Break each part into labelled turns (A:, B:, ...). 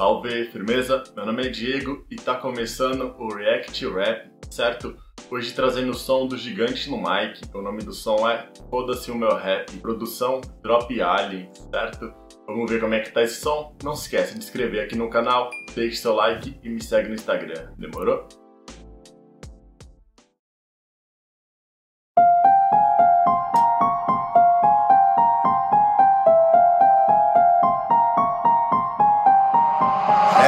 A: Salve, firmeza? Meu nome é Diego e tá começando o React Rap, certo? Hoje trazendo o som do Gigante no mic. O nome do som é Foda-se o meu rap. Produção Drop Alien, certo? Vamos ver como é que tá esse som? Não se esquece de se inscrever aqui no canal, deixe seu like e me segue no Instagram. Demorou?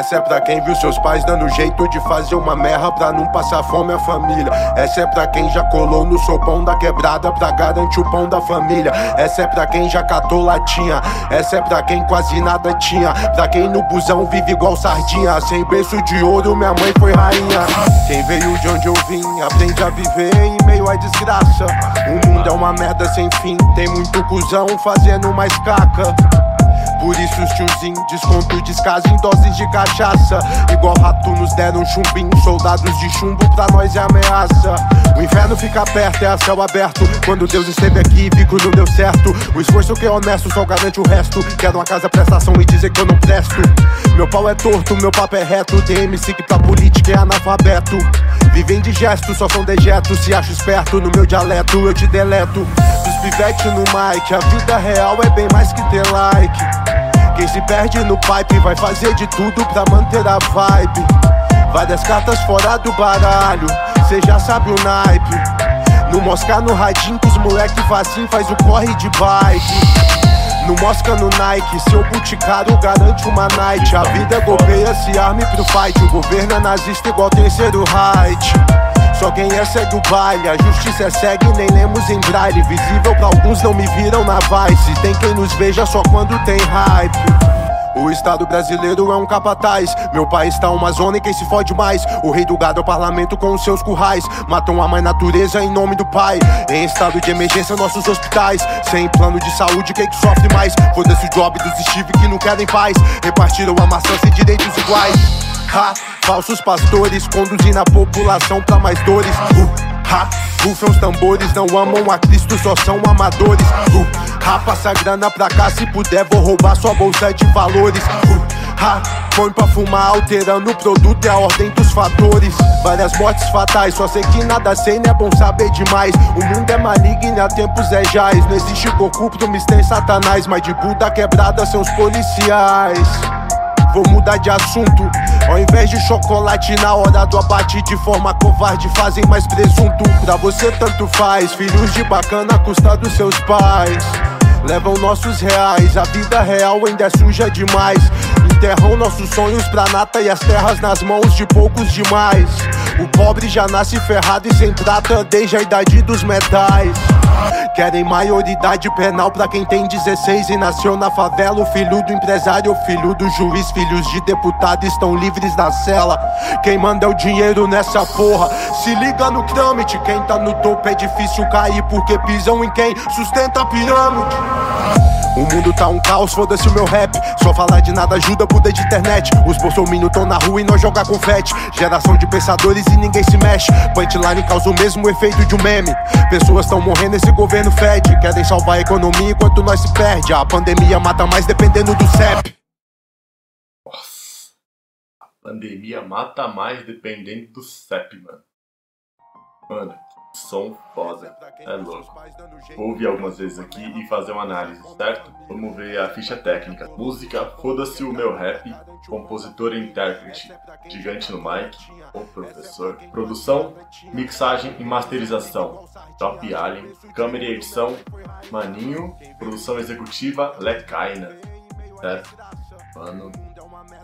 B: Essa é pra quem viu seus pais dando jeito de fazer uma merra pra não passar fome a família. Essa é pra quem já colou no sopão da quebrada pra garantir o pão da família. Essa é pra quem já catou latinha. Essa é pra quem quase nada tinha. Pra quem no busão vive igual sardinha. Sem berço de ouro, minha mãe foi rainha. Quem veio de onde eu vim, aprende a viver em meio à desgraça. O mundo é uma merda sem fim. Tem muito cuzão fazendo mais caca. Por isso os tiozinho desconto descaso em doses de cachaça. Igual rato nos deram chumbinho Soldados de chumbo pra nós é ameaça. O inferno fica perto, é a céu aberto. Quando Deus esteve aqui, bico não deu certo. O esforço que é honesto só garante o resto. Quero uma casa prestação e dizer que eu não presto. Meu pau é torto, meu papo é reto. Tem MC que pra política é analfabeto. Vivem de gesto, só são dejetos. Se acho esperto no meu dialeto, eu te deleto. Dos pivete no mic, a vida real é bem mais que ter like quem se perde no pipe vai fazer de tudo pra manter a vibe. Várias cartas fora do baralho, cê já sabe o naipe. No Mosca no radinho que os moleque facinho faz o corre de bike. No Mosca no Nike, seu boticário garante uma night. A vida golpeia, se arme pro fight. O governo é nazista igual terceiro height. Só quem é segue o baile, a justiça é segue, nem lemos em braille. Visível pra alguns não me viram na vice. Tem quem nos veja só quando tem hype. O Estado brasileiro é um capataz. Meu país tá uma zona e quem se fode mais. O rei do gado é o parlamento com os seus currais. Matam a mãe natureza em nome do pai. Em estado de emergência, nossos hospitais. Sem plano de saúde, quem que sofre mais? Foda-se o job dos Steve que não querem paz. Repartiram a maçã sem direitos iguais. Ha, falsos pastores conduzindo a população pra mais dores. Uh, ha, rufam os tambores, não amam a Cristo, só são amadores. Uh, ha, passa grana pra cá, se puder, vou roubar sua bolsa de valores. Ha, põe pra fumar, alterando o produto e a ordem dos fatores. Várias mortes fatais, só sei que nada sei, não é bom saber demais. O mundo é maligno há tempos é jaz. Não existe corrupto, mas tem satanás. Mas de Buda quebrada são os policiais. Vou mudar de assunto. Ao invés de chocolate na hora do abate de forma covarde, fazem mais presunto. Pra você tanto faz, filhos de bacana custa dos seus pais. Levam nossos reais, a vida real ainda é suja demais. Enterram nossos sonhos pra nata e as terras nas mãos de poucos demais. O pobre já nasce ferrado e sem trata desde a idade dos metais. Querem maioridade penal pra quem tem 16 e nasceu na favela. O filho do empresário, o filho do juiz, filhos de deputado estão livres da cela. Quem manda é o dinheiro nessa porra. Se liga no trâmite, quem tá no topo é difícil cair porque pisam em quem sustenta a pirâmide. O mundo tá um caos, foda-se o meu rap. Só falar de nada ajuda, Buda de internet. Os bolsominions tão na rua e nós jogar confete. Geração de pensadores e ninguém se mexe. Punchline causa o mesmo efeito de um meme. Pessoas tão morrendo, esse governo fede. Querem salvar a economia enquanto nós se perde. A pandemia mata mais dependendo do CEP.
A: Nossa, a pandemia mata mais dependendo do CEP, mano. Mano, som foda. É louco. Vou ouvir algumas vezes aqui e fazer uma análise, certo? Vamos ver a ficha técnica. Música, foda-se o meu rap. Compositor e intérprete, gigante no mic, o professor. Produção, mixagem e masterização, Top Alien. Câmera e edição, Maninho. Produção executiva, Lecaina. Certo? Mano,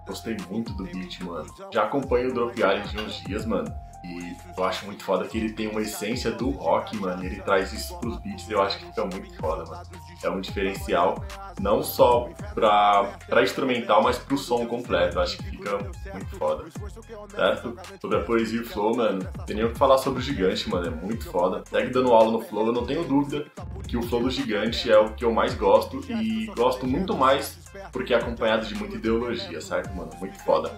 A: gostei muito do beat, mano. Já acompanho o Drop Alien de uns dias, mano. E eu acho muito foda que ele tem uma essência do rock, mano. Ele traz isso pros beats, eu acho que fica muito foda, mano. É um diferencial, não só pra, pra instrumental, mas pro som completo. Eu acho que fica muito foda. Certo? Sobre a poesia e o flow, mano, tem nem o que falar sobre o gigante, mano. É muito foda. Segue dando aula no flow, eu não tenho dúvida que o flow do gigante é o que eu mais gosto. E gosto muito mais porque é acompanhado de muita ideologia, certo, mano? Muito foda.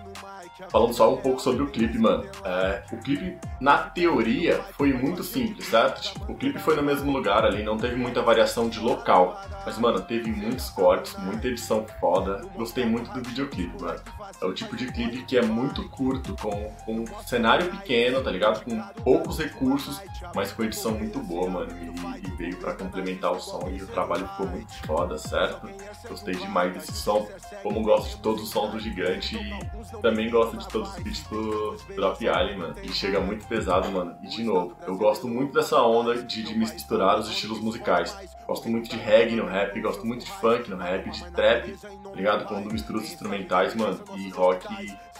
A: Falando só um pouco sobre o clipe, mano. É, o clipe, na teoria, foi muito simples, certo? Tipo, o clipe foi no mesmo lugar ali, não teve muita variação de local. Mas, mano, teve muitos cortes, muita edição foda. Gostei muito do videoclipe, mano. É o tipo de clipe que é muito curto, com, com um cenário pequeno, tá ligado? Com poucos recursos, mas com edição muito boa, mano. E, e veio para complementar o som e o trabalho ficou muito foda, certo? Gostei demais desse som. Como gosto de todos os sons do Gigante e também gosto de todos os beats do Drop Alien, mano. Ele chega muito pesado, mano. E de novo, eu gosto muito dessa onda de, de misturar os estilos musicais. Gosto muito de reggae no rap, gosto muito de funk no rap, de trap, tá ligado? Quando mistura os instrumentais, mano. E rock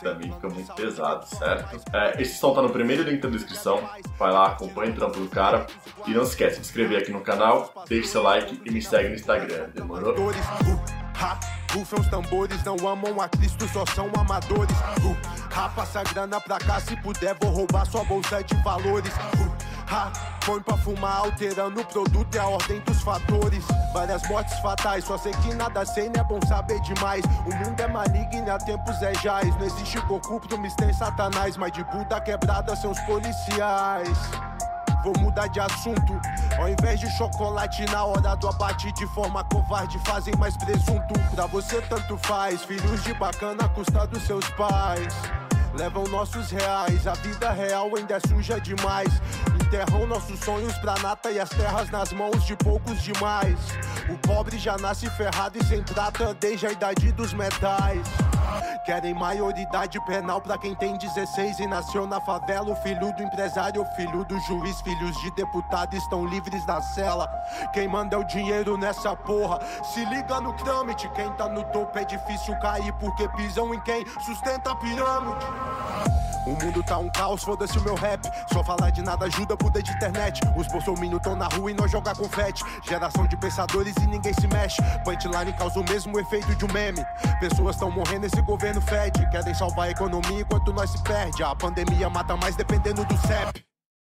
A: também fica muito pesado, certo? É, esse som tá no primeiro link da descrição. Vai lá, acompanha o trampo do cara. E não esquece de se inscrever aqui no canal, deixe seu like e me segue no Instagram. Demorou?
B: Rufam os tambores, não amam a Cristo, só são amadores. Uh, ha, passa grana pra cá, se puder vou roubar sua bolsa de valores. Uh, ha, põe pra fumar, alterando o produto e a ordem dos fatores. Várias mortes fatais, só sei que nada sei, não é bom saber demais. O mundo é maligno, há tempos é jaz. Não existe corrupto, mistério satanás, mas de Buda quebrada são os policiais vou mudar de assunto. Ao invés de chocolate na hora do abate, de forma covarde, fazem mais presunto. Pra você tanto faz, filhos de bacana custa dos seus pais. Levam nossos reais, a vida real ainda é suja demais. Enterram nossos sonhos pra nata e as terras nas mãos de poucos demais. O pobre já nasce ferrado e sem prata desde a idade dos metais. Querem maioridade penal pra quem tem 16 e nasceu na favela. O filho do empresário, o filho do juiz, filhos de deputado estão livres na cela. Quem manda é o dinheiro nessa porra. Se liga no trâmite, quem tá no topo é difícil cair porque pisam em quem sustenta a pirâmide. O mundo tá um caos, foda-se o meu rap. Só falar de nada ajuda, puder de internet. Os bolsominions tão na rua e nós jogar confete. Geração de pensadores e ninguém se mexe. Punchline causa o mesmo efeito de um meme. Pessoas tão morrendo, esse governo fede. Querem salvar a economia enquanto nós se perde. A pandemia mata mais dependendo do CEP.